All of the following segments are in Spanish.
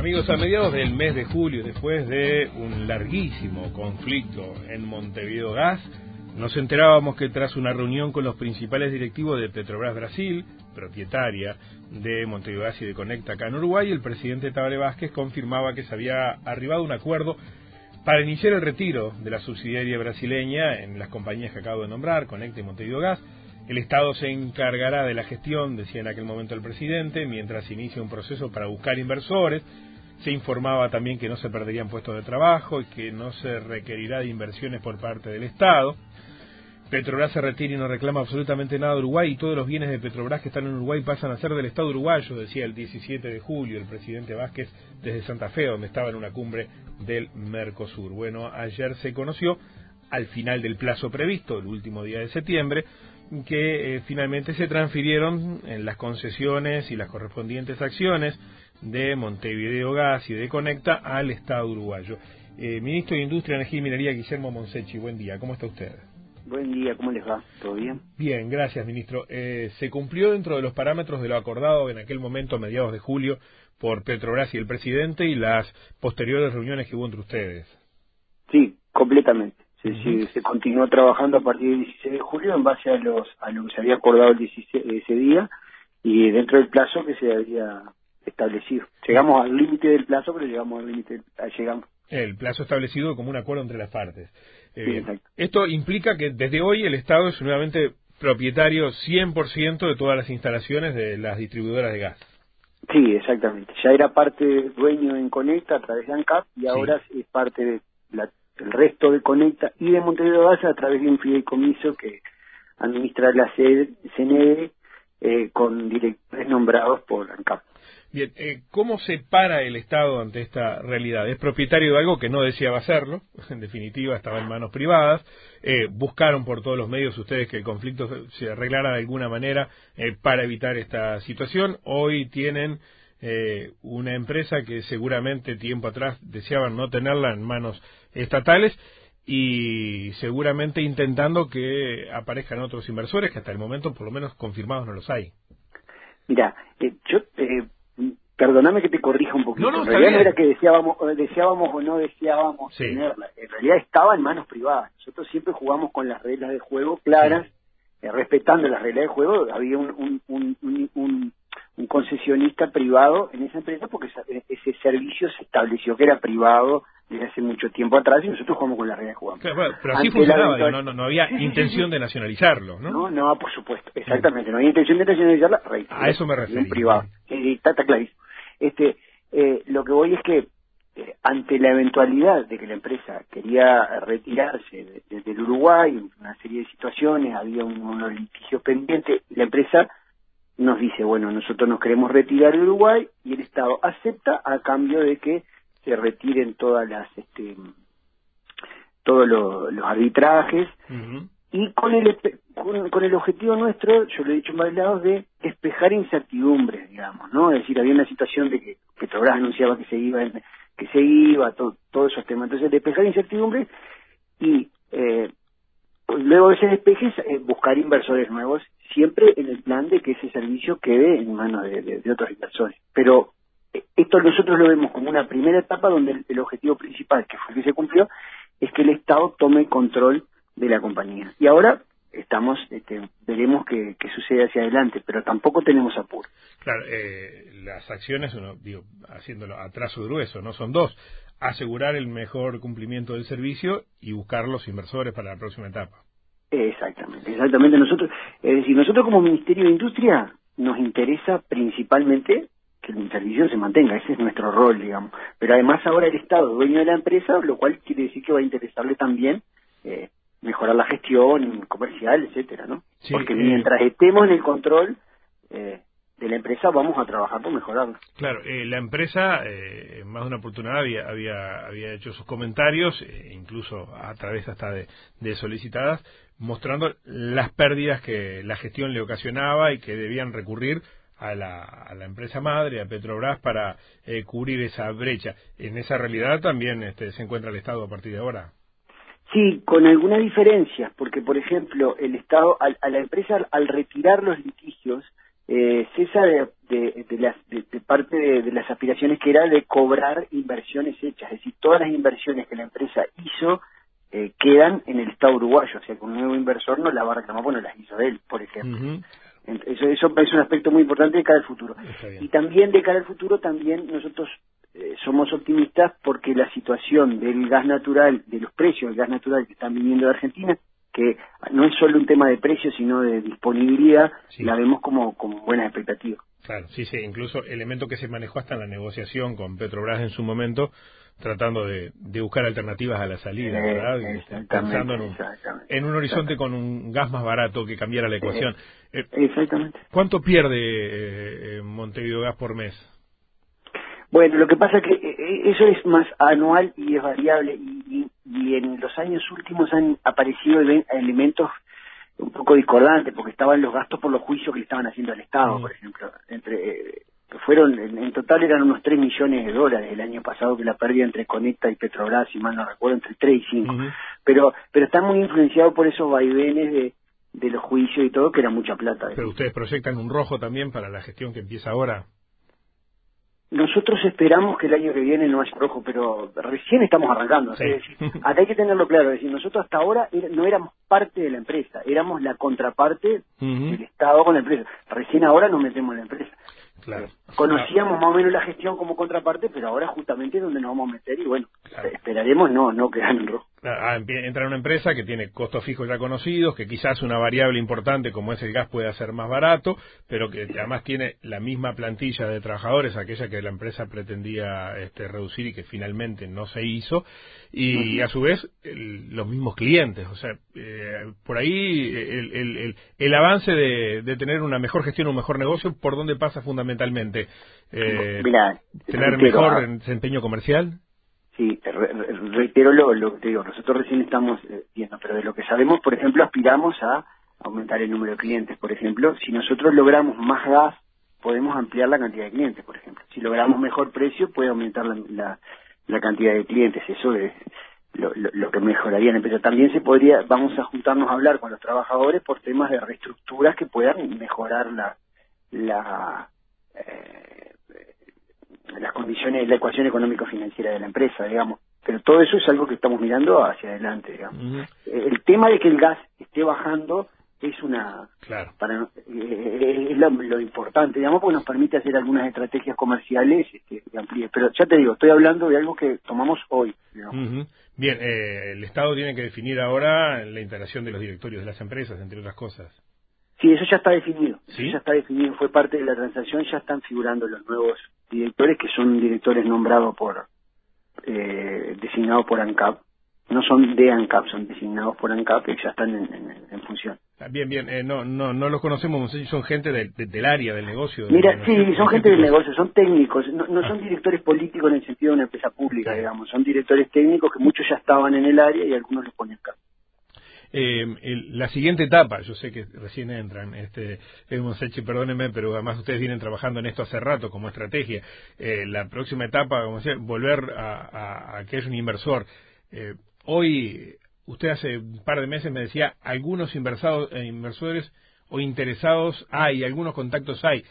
Amigos, a mediados del mes de julio, después de un larguísimo conflicto en Montevideo Gas, nos enterábamos que tras una reunión con los principales directivos de Petrobras Brasil, propietaria de Montevideo Gas y de Conecta acá en Uruguay, el presidente Tabaré Vázquez confirmaba que se había arribado un acuerdo para iniciar el retiro de la subsidiaria brasileña en las compañías que acabo de nombrar, Conecta y Montevideo Gas. El Estado se encargará de la gestión, decía en aquel momento el presidente, mientras inicia un proceso para buscar inversores. Se informaba también que no se perderían puestos de trabajo y que no se requerirá de inversiones por parte del Estado. Petrobras se retira y no reclama absolutamente nada de Uruguay y todos los bienes de Petrobras que están en Uruguay pasan a ser del Estado uruguayo, decía el 17 de julio el presidente Vázquez desde Santa Fe, donde estaba en una cumbre del Mercosur. Bueno, ayer se conoció, al final del plazo previsto, el último día de septiembre, que eh, finalmente se transfirieron en las concesiones y las correspondientes acciones de Montevideo Gas y de Conecta al Estado uruguayo. Eh, ministro de Industria, Energía y Minería, Guillermo Monsechi, buen día, ¿cómo está usted? Buen día, ¿cómo les va? ¿Todo bien? Bien, gracias, ministro. Eh, ¿Se cumplió dentro de los parámetros de lo acordado en aquel momento, a mediados de julio, por Petrobras y el presidente y las posteriores reuniones que hubo entre ustedes? Sí, completamente. Se, se continuó trabajando a partir del 16 de julio en base a, los, a lo que se había acordado el 16, ese día y dentro del plazo que se había establecido. Llegamos al límite del plazo, pero llegamos al límite, llegamos. El plazo establecido como un acuerdo entre las partes. Eh, esto implica que desde hoy el Estado es nuevamente propietario 100% de todas las instalaciones de las distribuidoras de gas. Sí, exactamente. Ya era parte dueño en Conecta a través de ANCAP y ahora es parte del resto de Conecta y de Montevideo Gas a través de un fideicomiso que administra la CNE eh, con directores nombrados por ANCAP. Bien, eh, ¿cómo se para el Estado ante esta realidad? Es propietario de algo que no deseaba hacerlo, en definitiva estaba en manos privadas, eh, buscaron por todos los medios ustedes que el conflicto se arreglara de alguna manera eh, para evitar esta situación, hoy tienen una empresa que seguramente tiempo atrás deseaban no tenerla en manos estatales y seguramente intentando que aparezcan otros inversores que hasta el momento por lo menos confirmados no los hay. Mira, yo perdóname que te corrija un poquito. en realidad no era que deseábamos, deseábamos o no deseábamos tenerla. En realidad estaba en manos privadas. Nosotros siempre jugamos con las reglas de juego claras, eh, respetando las reglas de juego. Había un, un, un, un, concesionista privado en esa empresa porque ese servicio se estableció que era privado desde hace mucho tiempo atrás y nosotros jugamos con las reglas de juego. pero así funcionaba, no, no, había intención de nacionalizarlo, ¿no? No, no, por supuesto, exactamente, no había intención de nacionalizarla. A eso me refiero. privado. está, está clarísimo. Este, eh, lo que voy es que eh, ante la eventualidad de que la empresa quería retirarse desde el Uruguay, una serie de situaciones, había un, unos litigios pendientes, la empresa nos dice, bueno, nosotros nos queremos retirar del Uruguay y el Estado acepta a cambio de que se retiren todas las, este, todos los, arbitrajes y con el con, el objetivo nuestro, yo lo he dicho en varios lados, de despejar incertidumbres, digamos, ¿no? Es decir, había una situación de que Petrobras anunciaba que se iba, que se iba, todo, todos esos temas. Entonces, despejar incertidumbres y eh, luego de ese despeje eh, buscar inversores nuevos, siempre en el plan de que ese servicio quede en manos de, otros inversores. Pero eh, esto nosotros lo vemos como una primera etapa donde el, objetivo principal, que fue que se cumplió, es que el Estado tome control de la compañía. Y ahora estamos, este, veremos qué, sucede hacia adelante, pero tampoco tenemos apuro. Claro, eh, las acciones, uno, digo, haciéndolo a trazo grueso, no son dos, asegurar el mejor cumplimiento del servicio y buscar los inversores para la próxima etapa. Exactamente, exactamente. Nosotros, es decir, nosotros como Ministerio de Industria nos interesa principalmente que el servicio se mantenga, ese es nuestro rol, digamos. Pero además ahora el Estado dueño de la empresa, lo cual quiere decir que va a interesarle también eh, mejorar la gestión comercial, etcétera, ¿no? Porque eh, mientras estemos en el control de la empresa, vamos a trabajar por mejorarlo. Claro, eh, la empresa, en más de una oportunidad, había, había, había hecho sus comentarios, incluso a través hasta de, de solicitadas, mostrando las pérdidas que la gestión le ocasionaba y que debían recurrir a la, a la empresa madre, a Petrobras, para cubrir esa brecha. En esa realidad también este, se encuentra el Estado a partir de ahora. Sí, con algunas diferencias, porque por ejemplo, el Estado, a la empresa al retirar los litigios, eh, cesa de, de, las, de, parte de, las aspiraciones que era de cobrar inversiones hechas, es decir, todas las inversiones que la empresa hizo eh, quedan en el Estado uruguayo, o sea que un nuevo inversor no la va a reclamar, bueno, las hizo él, por ejemplo. Eso, eso es un aspecto muy importante de cara al futuro. Y también de cara al futuro, también nosotros eh, somos optimistas porque la situación del gas natural, de los precios del gas natural que están viniendo de Argentina, que no es solo un tema de precios, sino de disponibilidad, la vemos como con buenas expectativas. Claro, sí, sí, incluso elemento que se manejó hasta en la negociación con Petrobras en su momento, tratando de, buscar alternativas a la salida, eh, ¿verdad? Pensando en un, en un horizonte con un gas más barato que cambiara la ecuación. Eh, exactamente. ¿Cuánto pierde Montevideo Gas por mes? Bueno, lo que pasa es que eh, eh, eso es más anual y es variable y, en los años últimos han aparecido elementos un poco discordantes porque estaban los gastos por los juicios que le estaban haciendo al Estado, por ejemplo. Entre eh, fueron en, total eran unos 3 millones de dólares el año pasado que la pérdida entre Conecta y Petrobras, si mal no recuerdo, entre 3 y 5. Pero pero está muy influenciado por esos vaivenes de de los juicios y todo, que era mucha plata. Pero ustedes proyectan un rojo también para la gestión que empieza ahora. Nosotros esperamos que el año que viene no haya rojo, pero recién estamos arrancando. acá hay que tenerlo claro. Es decir, nosotros hasta ahora no éramos parte de la empresa, éramos la contraparte del Estado con la empresa. Recién ahora nos metemos en la empresa. Claro. Conocíamos más o menos la gestión como contraparte, pero ahora justamente es donde nos vamos a meter y bueno, esperaremos no no quedar en rojo. Ah, entra una empresa que tiene costos fijos ya conocidos, que quizás una variable importante como es el gas puede ser más barato, pero que además tiene la misma plantilla de trabajadores, aquella que la empresa pretendía este, reducir y que finalmente no se hizo, y a su vez los mismos clientes. O sea, eh, por ahí el, el, el, avance de, de, tener una mejor gestión, un mejor negocio, ¿por dónde pasa fundamentalmente? Eh, ¿Tener mejor desempeño comercial? Sí, reitero lo, que te digo, nosotros recién estamos eh, viendo, pero de lo que sabemos, por ejemplo, aspiramos a aumentar el número de clientes, por ejemplo, si nosotros logramos más gas, podemos ampliar la cantidad de clientes, por ejemplo. Si logramos mejor precio, puede aumentar la, la, cantidad de clientes, eso es lo, lo, que mejoraría la empresa. También se podría, vamos a juntarnos a hablar con los trabajadores por temas de reestructuras que puedan mejorar la, la eh, condiciones, la ecuación económico-financiera de la empresa, digamos. Pero todo eso es algo que estamos mirando hacia adelante, digamos. El tema de que el gas esté bajando es una claro. para eh, es lo, importante digamos porque nos permite hacer algunas estrategias comerciales este, pero ya te digo estoy hablando de algo que tomamos hoy bien eh, el estado tiene que definir ahora la integración de los directorios de las empresas entre otras cosas sí eso ya está definido ¿Sí? ya está definido fue parte de la transacción ya están figurando los nuevos directores que son directores nombrados por, eh, designados por ANCAP. No son de ANCAP, son designados por ANCAP y ya están en, función. Bien, bien, eh, no, no, no los conocemos, son gente del área, del negocio. Mira, sí, son gente del negocio, son técnicos, no, no son ah. directores políticos en el sentido de una empresa pública, digamos, son directores técnicos que muchos ya estaban en el área y algunos los ponen acá. Eh, la siguiente etapa, yo sé que recién entran, este, perdónenme, pero además ustedes vienen trabajando en esto hace rato como estrategia. Eh, la próxima etapa, como decía, volver a, a, que es un inversor. Eh, hoy, usted hace un par de meses me decía, algunos eh, inversores o interesados hay, algunos contactos hay.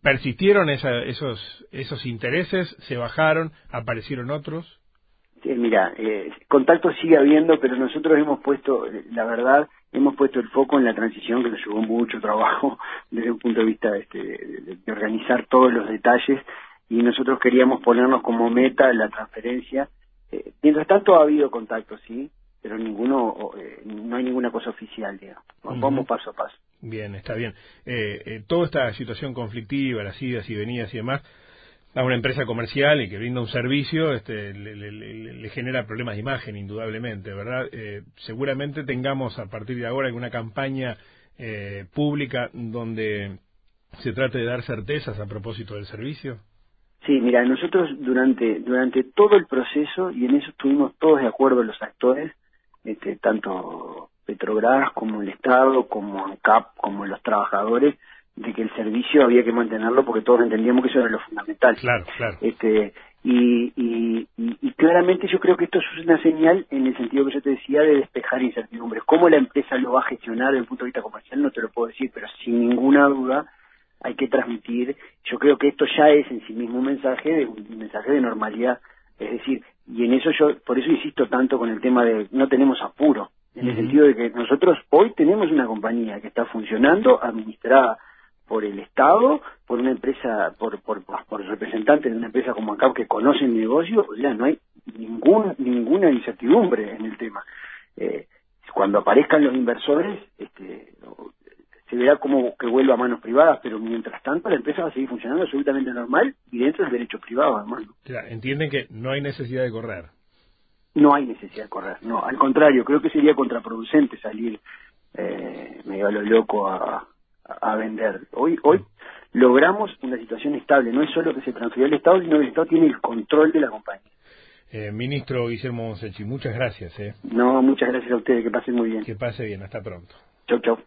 ¿Persistieron esos, esos intereses? ¿Se bajaron? ¿Aparecieron otros? Mira, eh, contacto sigue habiendo, pero nosotros hemos puesto, la verdad, hemos puesto el foco en la transición que nos llevó mucho trabajo desde un punto de vista este, de, organizar todos los detalles y nosotros queríamos ponernos como meta la transferencia. Eh, mientras tanto ha habido contacto, sí, pero ninguno, eh, no hay ninguna cosa oficial, digamos. Vamos paso a paso. Bien, está bien. Eh, toda esta situación conflictiva, las idas y venidas y demás, a una empresa comercial y que brinda un servicio este, le, genera problemas de imagen, indudablemente, ¿verdad? Eh, seguramente tengamos a partir de ahora alguna campaña eh, pública donde se trate de dar certezas a propósito del servicio. Sí, mira, nosotros durante durante todo el proceso y en eso estuvimos todos de acuerdo los actores, este, tanto Petrobras como el Estado, como ANCAP, como los trabajadores, de que el servicio había que mantenerlo porque todos entendíamos que eso era lo fundamental. Claro, claro. Este, y, y, y, claramente yo creo que esto es una señal en el sentido que yo te decía de despejar incertidumbres. ¿Cómo la empresa lo va a gestionar desde el punto de vista comercial? No te lo puedo decir, pero sin ninguna duda hay que transmitir. Yo creo que esto ya es en sí mismo un mensaje de un mensaje de normalidad, es decir, y en eso yo por eso insisto tanto con el tema de no tenemos apuro, en el sentido de que nosotros hoy tenemos una compañía que está funcionando, administrada por el Estado, por una empresa, por, por, por representantes de una empresa como ACAP que conocen el negocio, o sea, no hay ningún, ninguna incertidumbre en el tema. Eh, cuando aparezcan los inversores, este, se verá como que vuelva a manos privadas, pero mientras tanto la empresa va a seguir funcionando absolutamente normal y dentro del derecho privado, además. entienden que no hay necesidad de correr. No hay necesidad de correr, no, al contrario, creo que sería contraproducente salir eh, medio a lo loco a, a vender. Hoy, hoy logramos una situación estable, no es solo que se transfirió al Estado, sino que el Estado tiene el control de la compañía. Eh, ministro Guillermo Monsechi, muchas gracias. Eh. No, muchas gracias a ustedes, que pasen muy bien. Que pase bien, hasta pronto. Chau, chau.